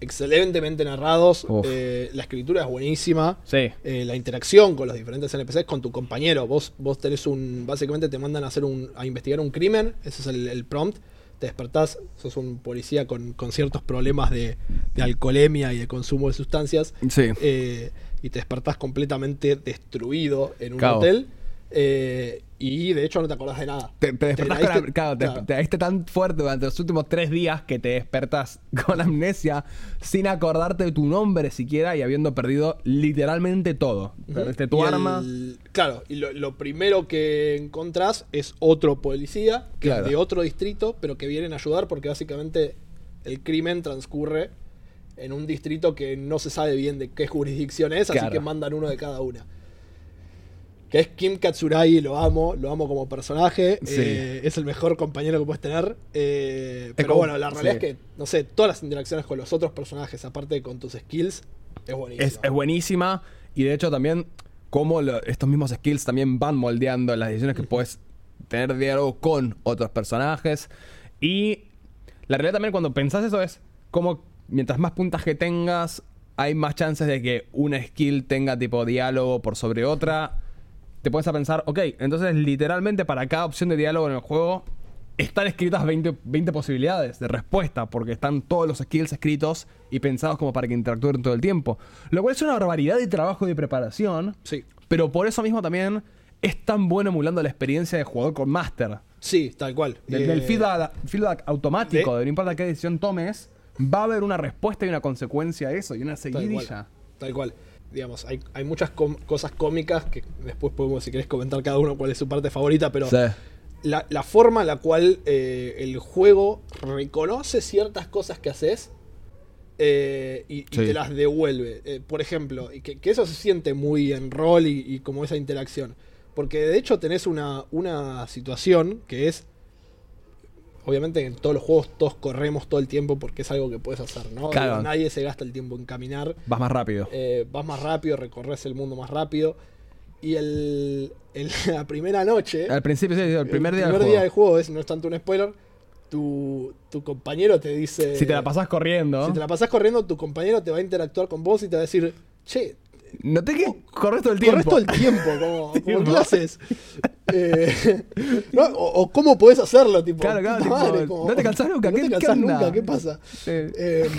Excelentemente narrados. Eh, la escritura es buenísima. Sí. eh, la interacción con los diferentes NPCs, con tu compañero. Vos, vos tenés un. Básicamente te mandan a hacer un. a investigar un crimen. Ese es el, el prompt. Te despertás, sos un policía con, con ciertos problemas de, de alcoholemia y de consumo de sustancias. Sí. eh, y te despertás completamente destruido en un Cabo. hotel. eh, y de hecho no te acordás de nada. Te, te despertás Te con am- claro, te, claro. te caíste tan fuerte durante los últimos tres días que te despertás con amnesia sin acordarte de tu nombre siquiera y habiendo perdido literalmente todo. Perdiste tu Y arma. el- claro, y lo, lo primero que encontrás es otro policía, que Claro. es de otro distrito, pero que vienen a ayudar porque básicamente el crimen transcurre en un distrito que no se sabe bien de qué jurisdicción es, así que mandan uno de cada una. Que es Kim Katsuragi, lo amo, lo amo como personaje, Sí. eh, es el mejor compañero que puedes tener, eh, pero como- bueno, la realidad sí. es que, no sé, todas las interacciones con los otros personajes, aparte de con tus skills, es buenísimo. Es, es buenísima y de hecho también cómo lo- estos mismos skills también van moldeando las decisiones que puedes tener diálogo con otros personajes. Y la realidad también cuando pensás eso es como mientras más puntaje tengas, hay más chances de que una skill tenga tipo diálogo por sobre otra. Te puedes a pensar, ok, entonces literalmente para cada opción de diálogo en el juego están escritas 20, 20 posibilidades de respuesta, porque están todos los skills escritos y pensados como para que interactúen todo el tiempo. Lo cual es una barbaridad de trabajo y de preparación, Sí, pero por eso mismo también es tan bueno emulando la experiencia de jugador con Master. sí, tal cual. Del, Eh, del feedback, feedback automático, de- de no importa qué decisión tomes, va a haber una respuesta y una consecuencia a eso, y una Tal cual. seguidilla. Tal cual. Digamos, hay, hay muchas cosas cómicas que después podemos, si querés, comentar cada uno cuál es su parte favorita, pero Sí. la, la forma en la cual eh, el juego reconoce ciertas cosas que haces eh, y, te las devuelve. Eh, por ejemplo, y que, que eso se siente muy en rol y, y como esa interacción. Porque de hecho tenés una, una situación que es. Obviamente en todos los juegos todos corremos todo el tiempo porque es algo que puedes hacer, ¿no? Claro. Nadie se gasta el tiempo en caminar. Vas más rápido. Eh, vas más rápido, recorres el mundo más rápido. Y el, el- la primera noche. Al principio, sí, el primer día el del primer día del juego. juego es, no es tanto un spoiler. Tu, tu compañero te dice. Si te la pasás corriendo. Si te la pasás corriendo, tu compañero te va a interactuar con vos y te va a decir, che, Noté que corres todo el tiempo. corres todo el tiempo, como, como. ¿qué haces? Eh, ¿no? o, o cómo podés hacerlo, tipo. Claro, claro, puta tipo, madre, como, no te cansás nunca, No ¿qué- te qué cansás onda? nunca, ¿qué pasa? Eh,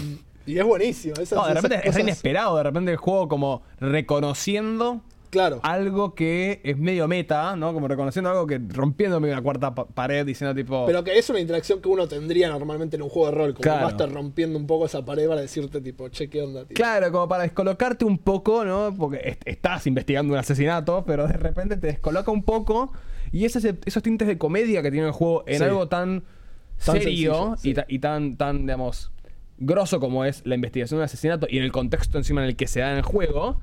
y es buenísimo. esas- No, de esas repente es inesperado, de repente el juego como reconociendo Claro. algo que es medio meta, ¿no? Como reconociendo algo que rompiendo medio la cuarta pa- pared, diciendo tipo... Pero que es una interacción que uno tendría normalmente en un juego de rol. Como Claro. estar rompiendo un poco esa pared para decirte, tipo, che, ¿qué onda? tío? Claro, como para descolocarte un poco, ¿no? Porque est- estás investigando un asesinato, pero de repente te descoloca un poco. Y esos tintes de comedia que tiene el juego en Sí. algo tan, Tan serio sencillo, sí. y, y tan, tan, digamos, grosso como es la investigación de un asesinato y en el contexto encima en el que se da en el juego.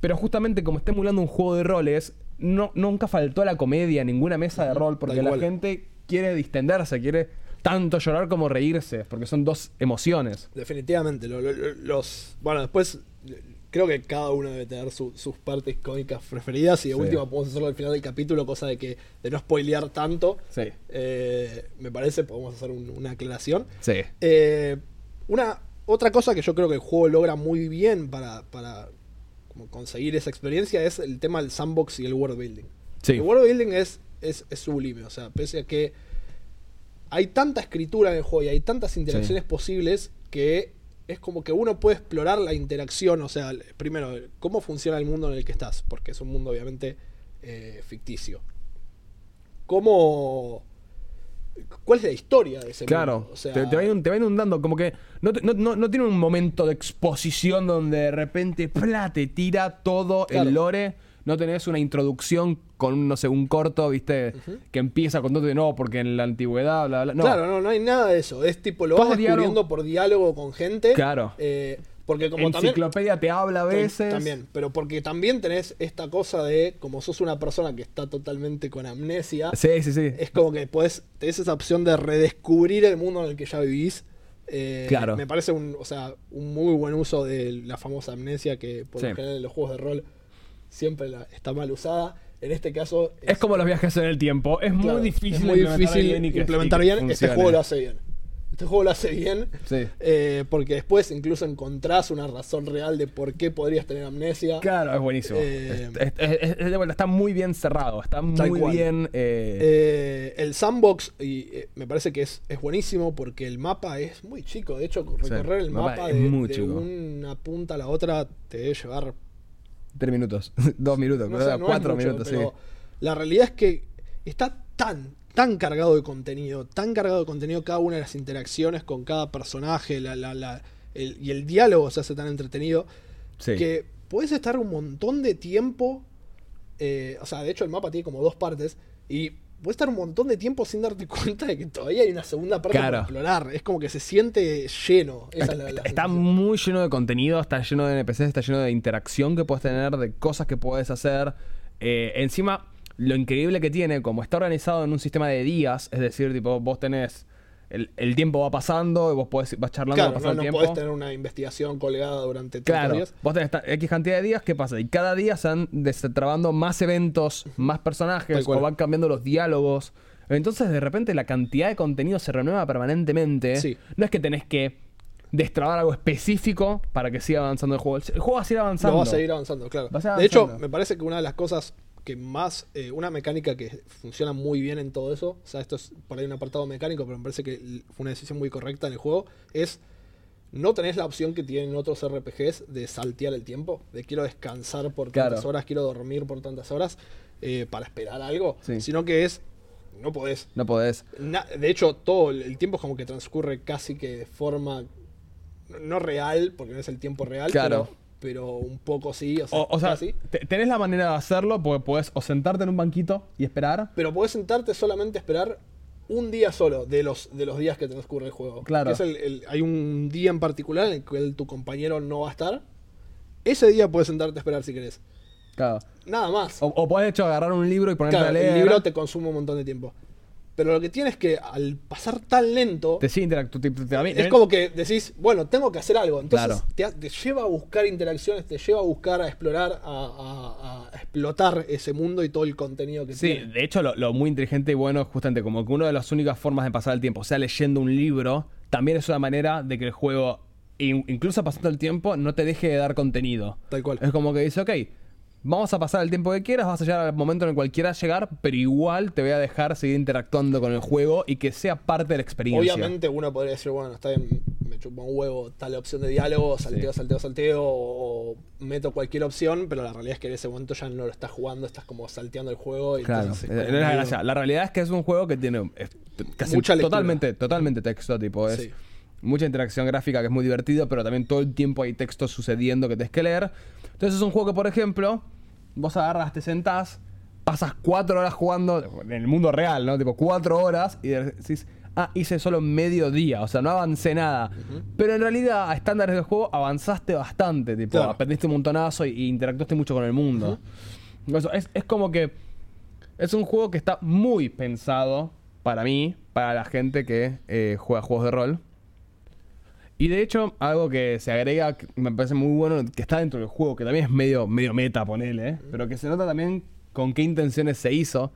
Pero justamente como está emulando un juego de roles, no, nunca faltó la comedia ninguna mesa de rol, porque la gente quiere distenderse, quiere tanto llorar como reírse, porque son dos emociones. Definitivamente. lo- lo- lo- los, bueno, después creo que cada uno debe tener su- sus partes cómicas preferidas. Y de Sí. última podemos hacerlo al final del capítulo, cosa de que de no spoilear tanto. Sí. Eh, me parece, podemos hacer un- una aclaración. Sí. Eh, una otra cosa que yo creo que el juego logra muy bien para, para como conseguir esa experiencia es el tema del sandbox y el world building. Sí. El world building es, es, es sublime, o sea, pese a que hay tanta escritura en el juego y hay tantas interacciones posibles que es como que uno puede explorar la interacción, o sea, primero, cómo funciona el mundo en el que estás, porque es un mundo obviamente eh, ficticio. ¿Cómo... ¿Cuál es la historia de ese Claro, mundo? O sea, te, te va inund- te va inundando, como que no, te- no, no- no tiene un momento de exposición donde de repente ¡pla! te tira todo Claro. el lore. No tenés una introducción con, no sé, un corto, ¿viste? Que empieza con todo de no, porque en la antigüedad, bla, bla. No, Claro, no, no hay nada de eso. Es tipo, lo vas descubriendo diálogo- por diálogo con gente. Claro. eh, porque como también... Enciclopedia te habla a veces. También, pero porque también tenés esta cosa de, como sos una persona que está totalmente con amnesia, Sí, sí, sí. es como que podés, tenés esa opción de redescubrir el mundo en el que ya vivís. Eh, Claro. Me parece un, o sea, un muy buen uso de la famosa amnesia que por Sí. lo general en los juegos de rol siempre la- está mal usada. En este caso Es como los viajes en el tiempo. Es claro, muy difícil es muy implementar difícil bien y que- implementar bien. Este juego lo hace bien. Este juego lo hace bien. Sí. eh, porque después incluso encontrás una razón real de por qué podrías tener amnesia. Claro, es buenísimo. Eh, Es- es- es- está muy bien cerrado. Está muy cual. bien. eh, Eh, el sandbox y, me parece que es, es buenísimo porque el mapa es muy chico. De hecho, recorrer el el mapa de, una punta a la otra te debe llevar Tres minutos. Dos minutos. no creo, sé, no es cuatro mucho, minutos, sí. La realidad es que está tan, tan cargado de contenido, tan cargado de contenido cada una de las interacciones con cada personaje la, la, la- el- y el diálogo se hace tan entretenido Sí. que puedes estar un montón de tiempo. eh, o sea, de hecho, el mapa tiene como dos partes. Y puedes estar un montón de tiempo sin darte cuenta de que todavía hay una segunda parte Claro. para explorar. Es como que se siente lleno. Esa la- Está, muy lleno de contenido, está lleno de NPCs, está lleno de interacción que puedes tener, de cosas que puedes hacer. eh, encima, lo increíble que tiene, como está organizado en un sistema de días, es decir, tipo, vos tenés. El, el tiempo va pasando y vos podés, vas charlando, Claro, pasa no, el no tiempo. podés tener una investigación colgada durante 30 Claro, días. vos tenés X cantidad de días, ¿qué pasa? Y cada día se van destrabando más eventos, más personajes, o van cambiando los diálogos. Entonces, de repente, la cantidad de contenido se renueva permanentemente. Sí. No es que tenés que destrabar algo específico para que siga avanzando el juego. El juego va a seguir avanzando. Va a seguir avanzando, claro. Va De hecho, me parece que una de las cosas que más, eh, una mecánica que funciona muy bien en todo eso, o sea, esto es por ahí un apartado mecánico, pero me parece que fue una decisión muy correcta en el juego, es no tenés la opción que tienen otros RPGs de saltear el tiempo, de quiero descansar por Claro. tantas horas, quiero dormir por tantas horas eh, para esperar algo, Sí. sino que es, no podés. No podés. Na- de hecho, todo el tiempo es como que transcurre casi que de forma no- no real, porque no es el tiempo real, Claro. pero, pero un poco sí, o sea, O, o sea, casi. te- tenés la manera de hacerlo porque podés o sentarte en un banquito y esperar. Pero podés sentarte solamente a esperar un día solo de los, de los días que transcurre el juego. Claro. Es el- el- hay un día en particular en el que tu compañero no va a estar. Ese día puedes sentarte a esperar si querés. Claro. Nada más. O, o podés, de hecho, agarrar un libro y ponerte Claro, a leer. el libro te consume un montón de tiempo. Pero lo que tienes es que al pasar tan lento, es como que decís, bueno, tengo que hacer algo. Entonces Claro. te, lleva a buscar interacciones, te lleva a buscar, a explorar, a, a- a explotar ese mundo y todo el contenido que Sí, tiene. de hecho, lo, lo muy inteligente y bueno es justamente como que una de las únicas formas de pasar el tiempo, o sea, leyendo un libro, también es una manera de que el juego, in- incluso pasando el tiempo, no te deje de dar contenido. Tal cual. Es como que dice, ok, vamos a pasar el tiempo que quieras, vas a llegar al momento en el cual quieras llegar, pero igual te voy a dejar seguir interactuando con el juego y que sea parte de la experiencia. Obviamente uno podría decir, bueno, está bien, me chupa un huevo tal opción de diálogo, salteo, Sí. salteo, salteo, o, meto cualquier opción, pero la realidad es que en ese momento ya no lo estás jugando, estás como salteando el juego. Y Claro, entonces es es como la medio- gracia. La realidad es que es un juego que tiene es casi Mucha totalmente, totalmente texto, tipo, es Sí. mucha interacción gráfica que es muy divertido, pero también todo el tiempo hay texto sucediendo que tienes que leer. Entonces es un juego que, por ejemplo, vos agarras, te sentás, pasas cuatro horas jugando en el mundo real, ¿no? Tipo cuatro horas y decís, ah, hice solo medio día, o sea, no avancé nada. Pero en realidad, a estándares del juego, avanzaste bastante, tipo, Claro. aprendiste un montonazo y, y interactuaste mucho con el mundo. Es, es como que es un juego que está muy pensado para mí, para la gente que eh, juega juegos de rol. Y de hecho, algo que se agrega, que me parece muy bueno, que está dentro del juego, que también es medio, medio meta, ponele, ¿eh? pero que se nota también con qué intenciones se hizo.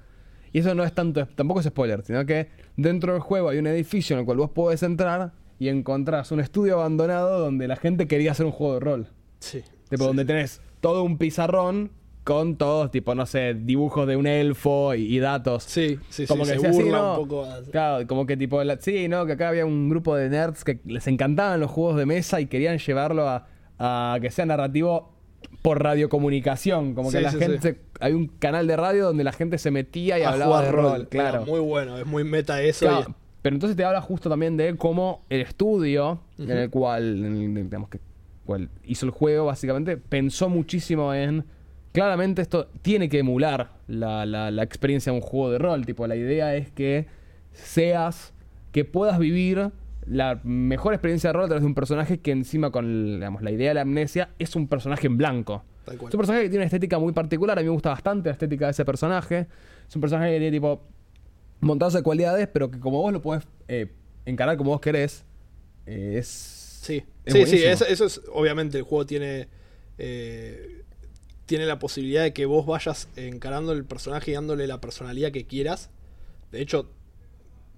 Y eso no es tanto, tampoco es spoiler, sino que dentro del juego hay un edificio en el cual vos podés entrar y encontrás un estudio abandonado donde la gente quería hacer un juego de rol. Sí. Tipo, sí. donde tenés todo un pizarrón con todos, tipo, no sé, dibujos de un elfo y, y datos. Sí, sí, como sí, que se decía, sí, burla ¿no? un poco. a- Claro, como que tipo, la- sí, ¿no? Que acá había un grupo de nerds que les encantaban los juegos de mesa y querían llevarlo a, a que sea narrativo por radiocomunicación. Como que la sí, gente, sí. hay un canal de radio donde la gente se metía y a hablaba jugar de rol. Claro. Muy bueno, es muy meta eso. Claro, y- pero entonces te habla justo también de cómo el estudio en el cual, en el- digamos que cual hizo el juego, básicamente, pensó muchísimo en. Claramente esto tiene que emular la, la- la experiencia de un juego de rol. Tipo, la idea es que seas. que puedas vivir la mejor experiencia de rol a través de un personaje que encima con digamos, la idea de la amnesia es un personaje en blanco. Es un personaje que tiene una estética muy particular. A mí me gusta bastante la estética de ese personaje. Es un personaje que tiene tipo montados de cualidades, pero que como vos lo podés eh, encarar como vos querés, eh, es. Sí, es sí, sí, eso es, obviamente el juego tiene, eh, tiene la posibilidad de que vos vayas encarando el personaje y dándole la personalidad que quieras. De hecho,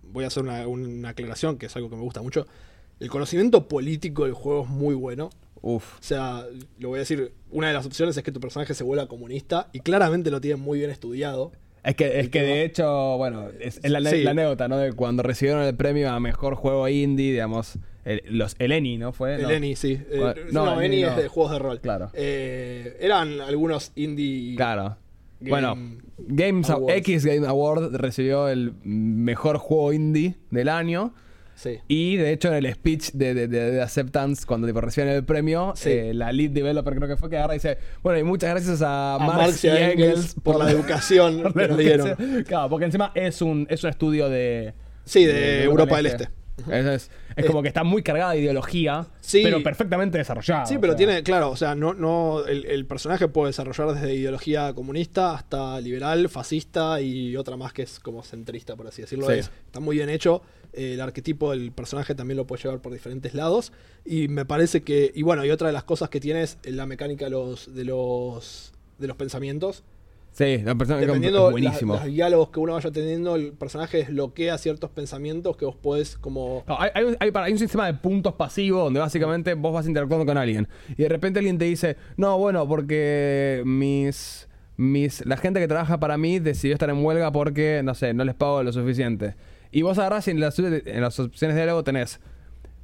voy a hacer una, una aclaración, que es algo que me gusta mucho. El conocimiento político del juego es muy bueno. Uf. O sea, lo voy a decir, una de las opciones es que tu personaje se vuelva comunista y claramente lo tienen muy bien estudiado. Es que, es que de hecho, bueno, es, es la, Sí. la anécdota, ¿no? De cuando recibieron el premio a mejor juego indie, digamos, el, los, el ENI, ¿no fue? El No. ENI, sí. Eh, no, no, ENI es de juegos de rol. Claro. Eh, eran algunos indie. Claro. Game bueno, Games Awards. X Game Award recibió el mejor juego indie del año. Sí. Y de hecho, en el speech de, de, de- de Acceptance, cuando tipo, reciben el premio, Sí. eh, la lead developer creo que fue que agarra y dice: Bueno, y muchas gracias a, A Marx, y Engels por la educación por que nos dieron. educación". Claro, porque encima es un, es un estudio de. Sí, de Europa del Este. Es, es- es Eh, como que está muy cargada de ideología, Sí. pero perfectamente desarrollada. Sí, pero sea. tiene, claro, o sea, no, no, el, el personaje puede desarrollar desde ideología comunista hasta liberal, fascista y otra más que es como centrista, por así decirlo. Sí. Es- está muy bien hecho. Eh, el arquetipo del personaje también lo puede llevar por diferentes lados. Y me parece que, y bueno, y otra de las cosas que tiene es la mecánica de los, de los, de los pensamientos. Sí, la persona es Dependiendo de buenísimo. los diálogos que uno vaya teniendo, el personaje desbloquea ciertos pensamientos que vos podés como... No, hay, hay un, hay- para- hay un sistema de puntos pasivos donde básicamente vos vas interactuando con alguien y de repente alguien te dice, no, bueno, porque mis, mis, la gente que trabaja para mí decidió estar en huelga porque, no sé, no les pago lo suficiente. Y vos agarrás y en las, en las opciones de diálogo tenés,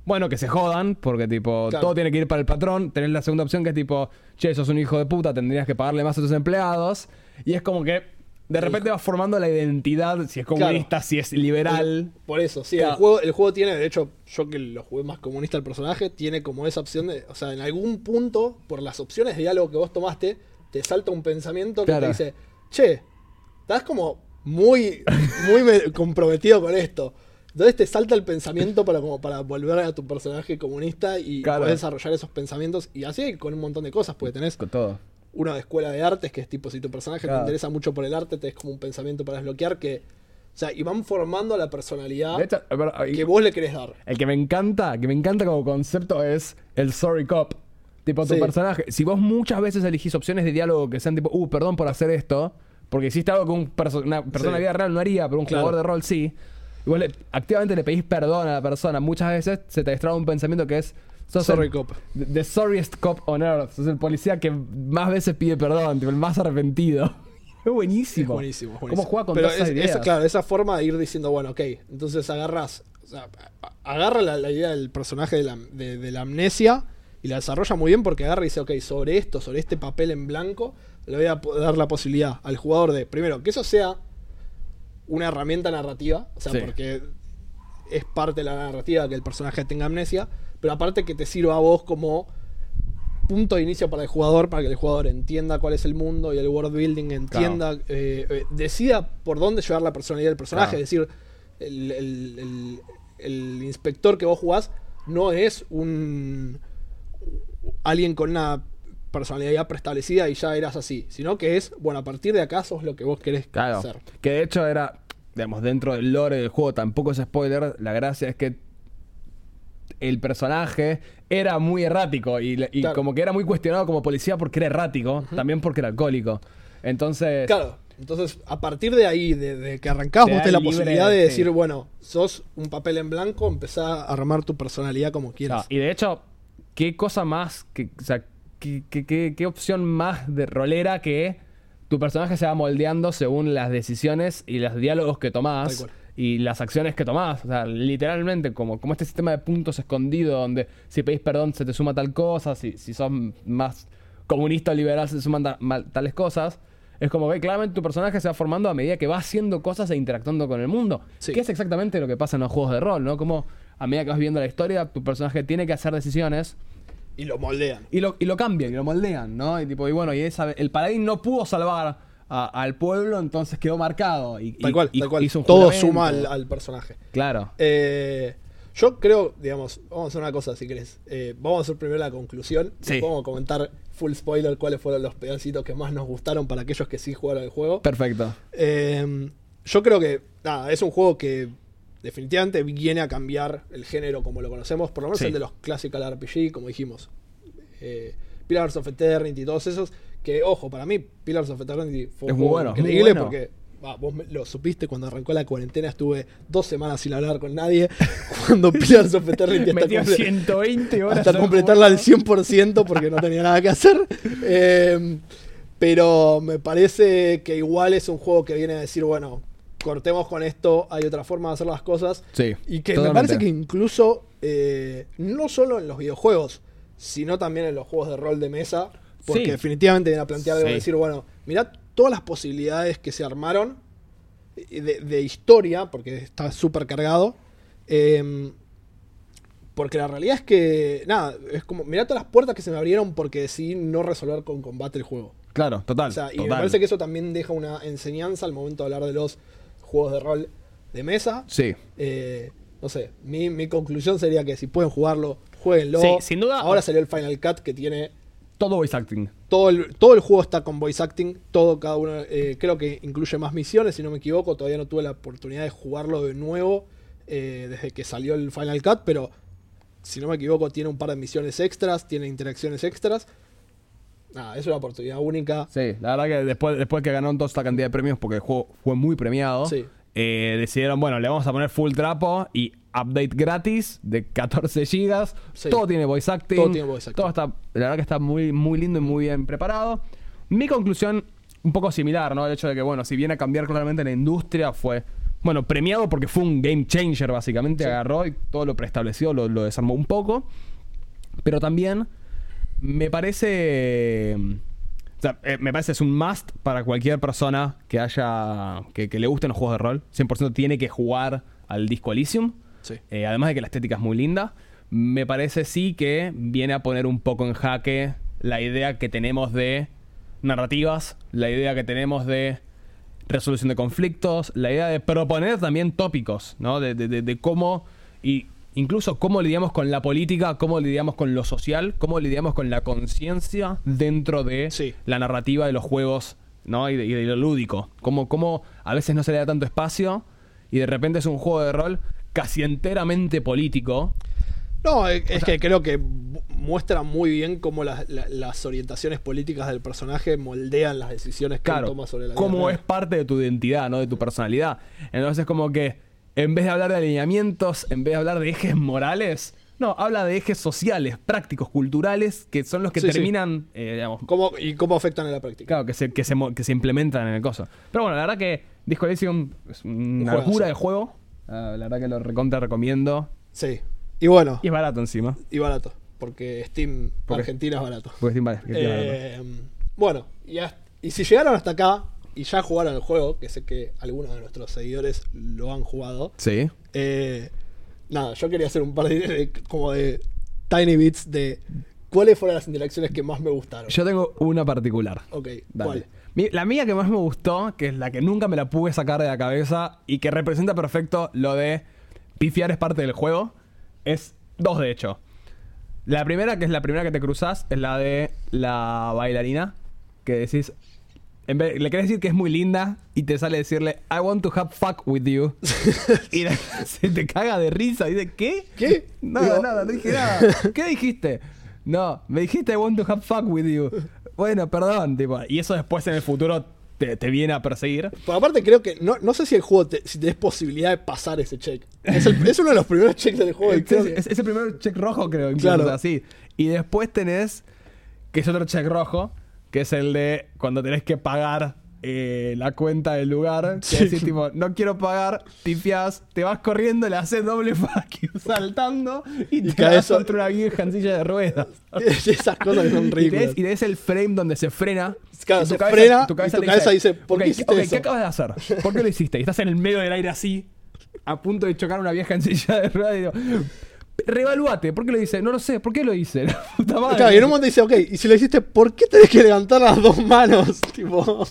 bueno, que se jodan, porque tipo, Claro. todo tiene que ir para el patrón. Tenés la segunda opción que es tipo, che, sos un hijo de puta, tendrías que pagarle más a tus empleados. Y es como que de repente vas formando la identidad, si es comunista, si es liberal. Por eso, sí, Claro. el, juego, el juego tiene, de hecho, yo que lo jugué más comunista el personaje, tiene como esa opción de, o sea, en algún punto, por las opciones de diálogo que vos tomaste, te salta un pensamiento que Claro. te dice, che, estás como muy, muy me- comprometido con esto. Entonces te salta el pensamiento para como para volver a tu personaje comunista y podés desarrollar esos pensamientos. Y así con un montón de cosas, porque tenés Con todo. Una de escuela de artes, que es tipo, si tu personaje Claro. te interesa mucho por el arte, te es como un pensamiento para desbloquear que. O sea, y van formando la personalidad De hecho, pero, y- que vos le querés dar. El que me encanta, que me encanta como concepto es el sorry cop. Tipo, tu Sí. personaje. Si vos muchas veces elegís opciones de diálogo que sean tipo, uh, perdón por hacer esto, porque hiciste algo que un perso- una persona Sí. de vida real no haría, pero un Claro. jugador de rol sí. Y vos le- activamente le pedís perdón a la persona. Muchas veces se te destraba un pensamiento que es. Sos Sorry el- cop. The sorriest cop on earth. Sos el policía que más veces pide perdón, el más arrepentido. Es buenísimo. Es buenísimo, es ¿Cómo buenísimo. juega con Pero todas esas es- ideas? esa- claro, esa forma de ir diciendo, bueno, ok, entonces agarras, o sea, agarra la, la idea del personaje de la, de- de la amnesia y la desarrolla muy bien porque agarra y dice, ok, sobre esto, sobre este papel en blanco, le voy a dar la posibilidad al jugador de, primero, que eso sea una herramienta narrativa, o sea, Sí. porque es parte de la narrativa que el personaje tenga amnesia, pero aparte que te sirva a vos como punto de inicio para el jugador, para que el jugador entienda cuál es el mundo y el world building, entienda, eh, eh, decida por dónde llevar la personalidad del personaje. Claro. Es decir, el, el- el- el inspector que vos jugás no es un alguien con una personalidad ya preestablecida y ya eras así, sino que es, bueno, a partir de acá sos lo que vos querés Claro. hacer. Que de hecho era, digamos, dentro del lore del juego, tampoco es spoiler. La gracia es que el personaje era muy errático y, le- y Claro. como que era muy cuestionado como policía porque era errático, también porque era alcohólico. Entonces, Claro, entonces a partir de ahí, de, de que arrancás, vos tenés la libre, posibilidad de sí. decir, bueno, sos un papel en blanco, empezá a armar tu personalidad como quieras. no, y de hecho, qué cosa más, que, o sea, qué, qué- qué- qué opción más de rolera que tu personaje se va moldeando según las decisiones y los diálogos que tomás. Y las acciones que tomás. O sea, literalmente como, como este sistema de puntos escondido donde si pedís perdón se te suma tal cosa, si, si sos más comunista o liberal se te suman ta- mal- tales cosas. Es como que claramente tu personaje se va formando a medida que va haciendo cosas e interactuando con el mundo. Sí. Que es exactamente lo que pasa en los juegos de rol, ¿no? Como a medida que vas viendo la historia, tu personaje tiene que hacer decisiones Y lo moldean. y lo, y lo cambian y lo moldean, ¿no? Y tipo, y bueno, y esa, el paladín no pudo salvar a- al pueblo, entonces quedó marcado. Y, Tal cual, y tal cual. hizo Todo suma al, al personaje. Claro. Eh, yo creo, digamos, vamos a hacer una cosa si querés. Eh, vamos a hacer primero la conclusión. Sí. Vamos a comentar full spoiler cuáles fueron los pedacitos que más nos gustaron para aquellos que sí jugaron el juego. Perfecto. Eh, yo creo que, nada, es un juego que definitivamente viene a cambiar el género como lo conocemos, por lo menos Sí. el de los classical RPG, como dijimos. Eh, Pillars of Eternity y todos esos. Que, ojo, para mí, Pillars of Eternity fue Es muy bueno, muy increíble bueno. porque. vos me- lo supiste cuando arrancó la cuarentena, estuve dos semanas sin hablar con nadie. Cuando Pillars of Eternity hasta, Metió comple- 120 horas. hasta al completarla al juego. 100% porque no tenía nada que hacer. Eh, pero me parece que igual es un juego que viene a decir, bueno, cortemos con esto, hay otra forma de hacer las cosas. Sí. Y que me parece que incluso, eh, no solo en los videojuegos, sino también en los juegos de rol de mesa, porque Sí. definitivamente viene a plantear algo de Sí. decir, bueno, mirad todas las posibilidades que se armaron eh, de, de historia, porque está súper cargado. eh, porque la realidad es que, nada, es como, mirá todas las puertas que se me abrieron porque decidí no resolver con combate el juego. Claro, total. O sea, y me parece que eso también deja una enseñanza al momento de hablar de los juegos de rol de mesa. Sí. Eh, no sé, mi, mi conclusión sería que si pueden jugarlo, jueguenlo. Sí, sin duda. Ahora salió el Final Cut que tiene Todo voice acting. todo el, todo el juego está con voice acting, todo cada uno, eh, creo que incluye más misiones, si no me equivoco, todavía no tuve la oportunidad de jugarlo de nuevo eh, desde que salió el Final Cut, pero si no me equivoco tiene un par de misiones extras, tiene interacciones extras. Nada, es una oportunidad única. Sí, la verdad que después, después que ganaron toda esta cantidad de premios, porque el juego fue muy premiado, Sí. eh, decidieron, bueno, le vamos a poner full trapo y update gratis de 14 gigas. Sí. Todo tiene voice acting. Todo tiene voice acting. Todo está, la verdad que está muy, muy lindo y muy bien preparado. Mi conclusión, un poco similar, ¿no? El hecho de que, bueno, si viene a cambiar claramente la industria, fue, bueno, premiado porque fue un game changer, básicamente. Sí. Agarró y todo lo preestableció, lo, lo desarmó un poco. Pero también me parece. O sea, eh, me parece es un must para cualquier persona que haya. que, que le gusten los juegos de rol. 100% tiene que jugar al Disco Elysium. Sí. Eh, además de que la estética es muy linda. Me parece sí que viene a poner un poco en jaque la idea que tenemos de narrativas, la idea que tenemos de resolución de conflictos, la idea de proponer también tópicos, ¿no? De, de- de- de cómo, y incluso cómo lidiamos con la política, cómo lidiamos con lo social, cómo lidiamos con la conciencia dentro de Sí. la narrativa de los juegos, ¿no? Y de, y de lo lúdico. Cómo, cómo a veces no se le da tanto espacio y de repente es un juego de rol casi enteramente político. No, es, es que creo que muestra muy bien cómo las, la- las orientaciones políticas del personaje moldean las decisiones que Claro, toma sobre la vida cómo es parte de tu identidad, ¿no? De tu personalidad. Entonces, como que en vez de hablar de alineamientos, en vez de hablar de ejes morales, no, habla de ejes sociales, prácticos, culturales, que son los que Sí, sí. terminan, eh, digamos, ¿Cómo- y cómo afectan en la práctica. claro, que se, que, se, que se implementan en el coso. Pero bueno, la verdad que Disco Elysium es una juegazo. locura de juego. Ah, la verdad que lo recontra recomiendo. Sí. Y bueno, Y es barato encima. y barato. Porque Steam Porque- Argentina es barato. Porque Steam barato. Eh, bueno, y, hasta- y si llegaron hasta acá y ya jugaron el juego, que sé que algunos de nuestros seguidores lo han jugado, Sí. eh, nada, yo quería hacer un par de, de- como de tiny bits de cuáles fueron las interacciones que más me gustaron. Yo tengo una particular. ok, Dale. ¿cuál? La mía que más me gustó, que es la que nunca me la pude sacar de la cabeza y que representa perfecto lo de pifiar es parte del juego, es dos de hecho. La primera, que es la primera que te cruzas, es la de la bailarina, que decís, en vez, le querés decir que es muy linda y te sale decirle, I want to have fuck with you. y la- se te caga de risa y dice, ¿qué? ¿Qué? Nada, nada, no dije nada. ¿Qué dijiste? No, me dijiste I want to have fuck with you. Bueno, perdón, tipo, y eso después en el futuro te, te viene a perseguir. Por aparte creo que, no, no sé si el juego, te, si tenés posibilidad de pasar ese check. Es, el- es uno de los primeros checks del juego. Es, creo que- es- es el primer check rojo, creo, incluso, Claro. o sea, así. Y después tenés, que es otro check rojo, que es el de cuando tenés que pagar eh, la cuenta del lugar. Que Sí. decís, tipo, no quiero pagar, tifias, te vas corriendo, le haces doble fuck you saltando y, Y te caes contra una vieja en silla de ruedas. Esas cosas que son Y ridículas. y tenés el frame donde se frena. Claro, y se frena y tu cabeza dice, ¿por qué "Ok, hiciste eso?" ¿Qué acabas de hacer? ¿Por qué lo hiciste? Y estás en el medio del aire así, a punto de chocar a una vieja en silla de ruedas. Y digo, reevaluate. ¿Por qué lo hice? No lo sé. ¿Por qué lo hice? La puta madre. Claro, y en un momento dice, ok, y si lo hiciste, ¿por qué tenés que levantar las dos manos? tipo,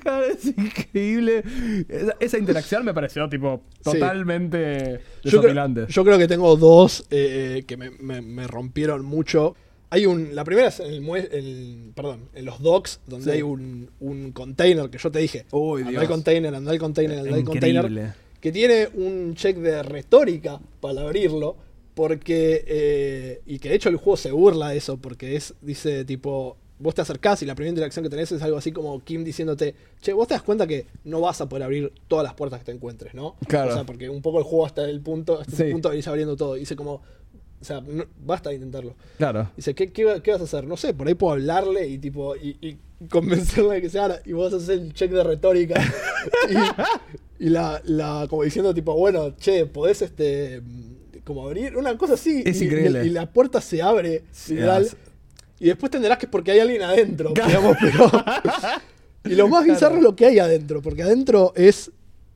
Claro, es increíble. Esa, esa interacción me pareció, tipo, Sí. totalmente yo creo, desopilante. yo creo que tengo dos eh, que me, me- me rompieron mucho. Hay un, la primera es en el, perdón, en los docks, donde Sí. hay un, un container que yo te dije. Uy, anda Dios. el container, anda el container, anda el container. Que tiene un check de retórica para abrirlo. Porque, eh, y que de hecho el juego se burla de eso, porque es, dice tipo, vos te acercás y la primera interacción que tenés es algo así como Kim diciéndote, che, vos te das cuenta que no vas a poder abrir todas las puertas que te encuentres, ¿no? Claro. O sea, porque un poco el juego hasta el punto, hasta Sí. el punto venís abriendo todo. Dice como, o sea, no- basta de intentarlo. Claro. Dice, ¿qué, qué, va- qué vas a hacer? No sé, por ahí puedo hablarle y tipo, y, y convencerla de que se haga, y vos haces el check de retórica. y y la, la, como diciendo, tipo, bueno, che, podés este como abrir, una cosa así. Es y, increíble. Y, y la puerta se abre, Sí, literal, y después entenderás que es porque hay alguien adentro, digamos, pero. y lo más bizarro es lo que hay adentro, porque adentro es.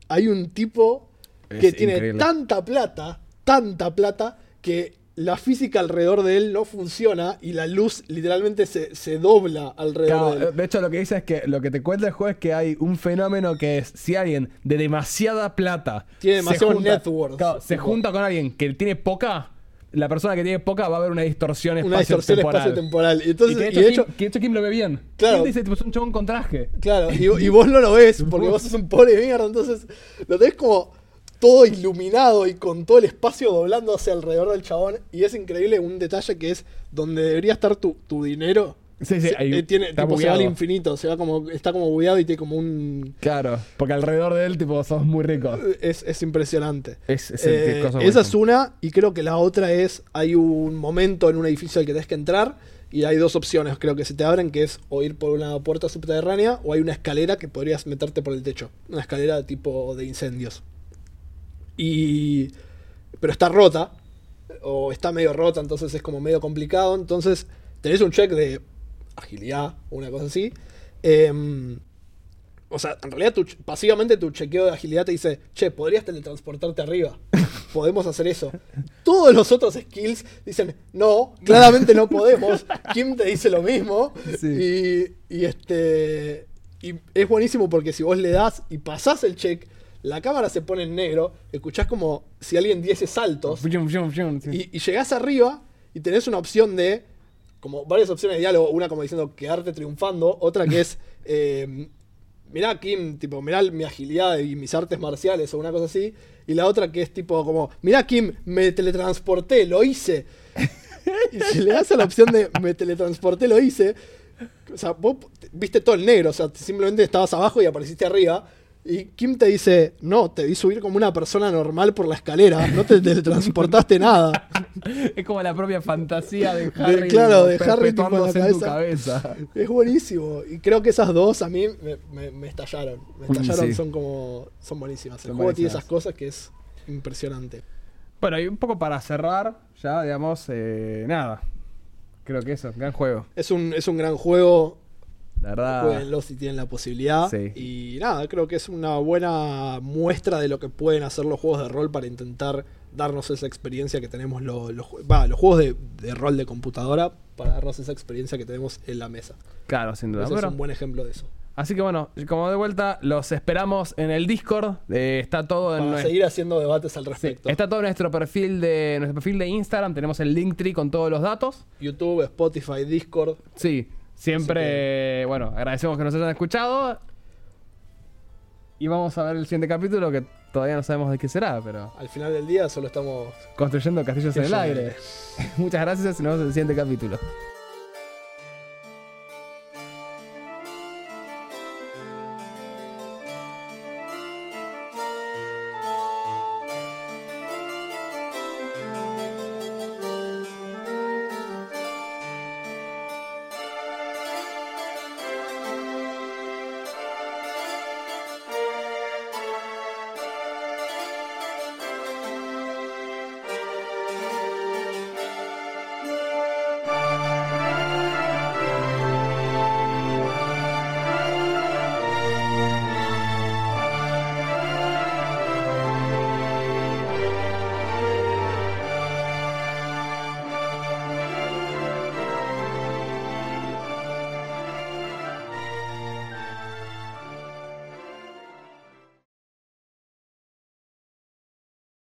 Hay un tipo que Es tiene increíble. tanta plata, tanta plata, que la física alrededor de él no funciona y la luz literalmente se, se dobla alrededor Claro, de él. de hecho, lo que dice es que lo que te cuenta el juego es que hay un fenómeno que es si alguien de demasiada plata Tiene se demasiado net worth, claro, se junta con alguien que tiene poca, la persona que tiene poca va a haber una distorsión Una distorsión espacio-temporal. espacio-temporal. Y, Y que de y hecho, de hecho, Kim, que de hecho Kim lo ve bien. Claro. Kim dice, es un chabón con traje. Claro, y, y vos no lo ves porque vos sos un pobre mierda, entonces lo tenés como todo iluminado y con todo el espacio doblándose alrededor del chabón. Y es increíble un detalle que es donde debería estar tu, tu dinero. Sí, sí, se, ahí eh, tiene, está tipo, se va al infinito, se va como, está como bugueado y tiene como un... Claro, porque alrededor de él, tipo, sos muy rico. Es, es impresionante. Es, Eh, cosa esa es una, y creo que la otra es, hay un momento en un edificio al que tenés que entrar, y hay dos opciones, creo que se te abren, que es o ir por una puerta subterránea, o hay una escalera que podrías meterte por el techo. Una escalera tipo de incendios. Y... Pero está rota, o está medio rota, entonces es como medio complicado, entonces tenés un check de agilidad, o una cosa así. Em, o sea, en realidad tu pasivamente tu chequeo de agilidad te dice, che, podrías teletransportarte arriba. Podemos hacer eso. Todos los otros skills dicen, no, claramente no podemos. Kim te dice lo mismo. Sí. Y, y este. Y es buenísimo porque si vos le das y pasás el check, la cámara se pone en negro, escuchás como si alguien diese saltos. Y, y llegás arriba y tenés una opción de. Como varias opciones de diálogo. Una como diciendo quedarte triunfando. Otra que es. eh, mirá, Kim, tipo, mirá mi agilidad y mis artes marciales o una cosa así. Y la otra que es tipo como. Mirá, Kim, me teletransporté, lo hice. y si le das a la opción de me teletransporté, lo hice. O sea, vos viste todo el negro. O sea, simplemente estabas abajo y apareciste arriba. Y Kim te dice, no, te vi subir como una persona normal por la escalera, no te teletransportaste nada. Es como la propia fantasía de Harry. claro, de Harry, tipo, en la perpetuándose en tu cabeza. Es buenísimo. Y creo que esas dos a mí me, me- me estallaron. Me estallaron, Sí. son como. Son buenísimas. El Son juego tiene esas cosas que es impresionante. Bueno, y un poco para cerrar, ya, digamos, eh, nada. Creo que eso, gran juego. Es un, es un gran juego. La verdad. Jueguenlo si tienen la posibilidad. Sí. Y nada, creo que es una buena muestra de lo que pueden hacer los juegos de rol para intentar darnos esa experiencia que tenemos lo- los, los juegos de, de rol de computadora para darnos esa experiencia que tenemos en la mesa. Claro, sin duda. Ese Bueno, es un buen ejemplo de eso. Así que bueno, como de vuelta, los esperamos en el Discord. eh, está todo en Para nuestro. seguir haciendo debates al Sí, respecto. está todo en nuestro perfil de nuestro perfil de Instagram. Tenemos el Linktree con todos los datos. YouTube, Spotify, Discord. Sí, siempre, bueno, agradecemos que nos hayan escuchado. Y vamos a ver el siguiente capítulo que todavía no sabemos de qué será, pero Al final del día solo estamos construyendo castillos en el Castillos en el aire. Muchas gracias y nos vemos en el siguiente capítulo.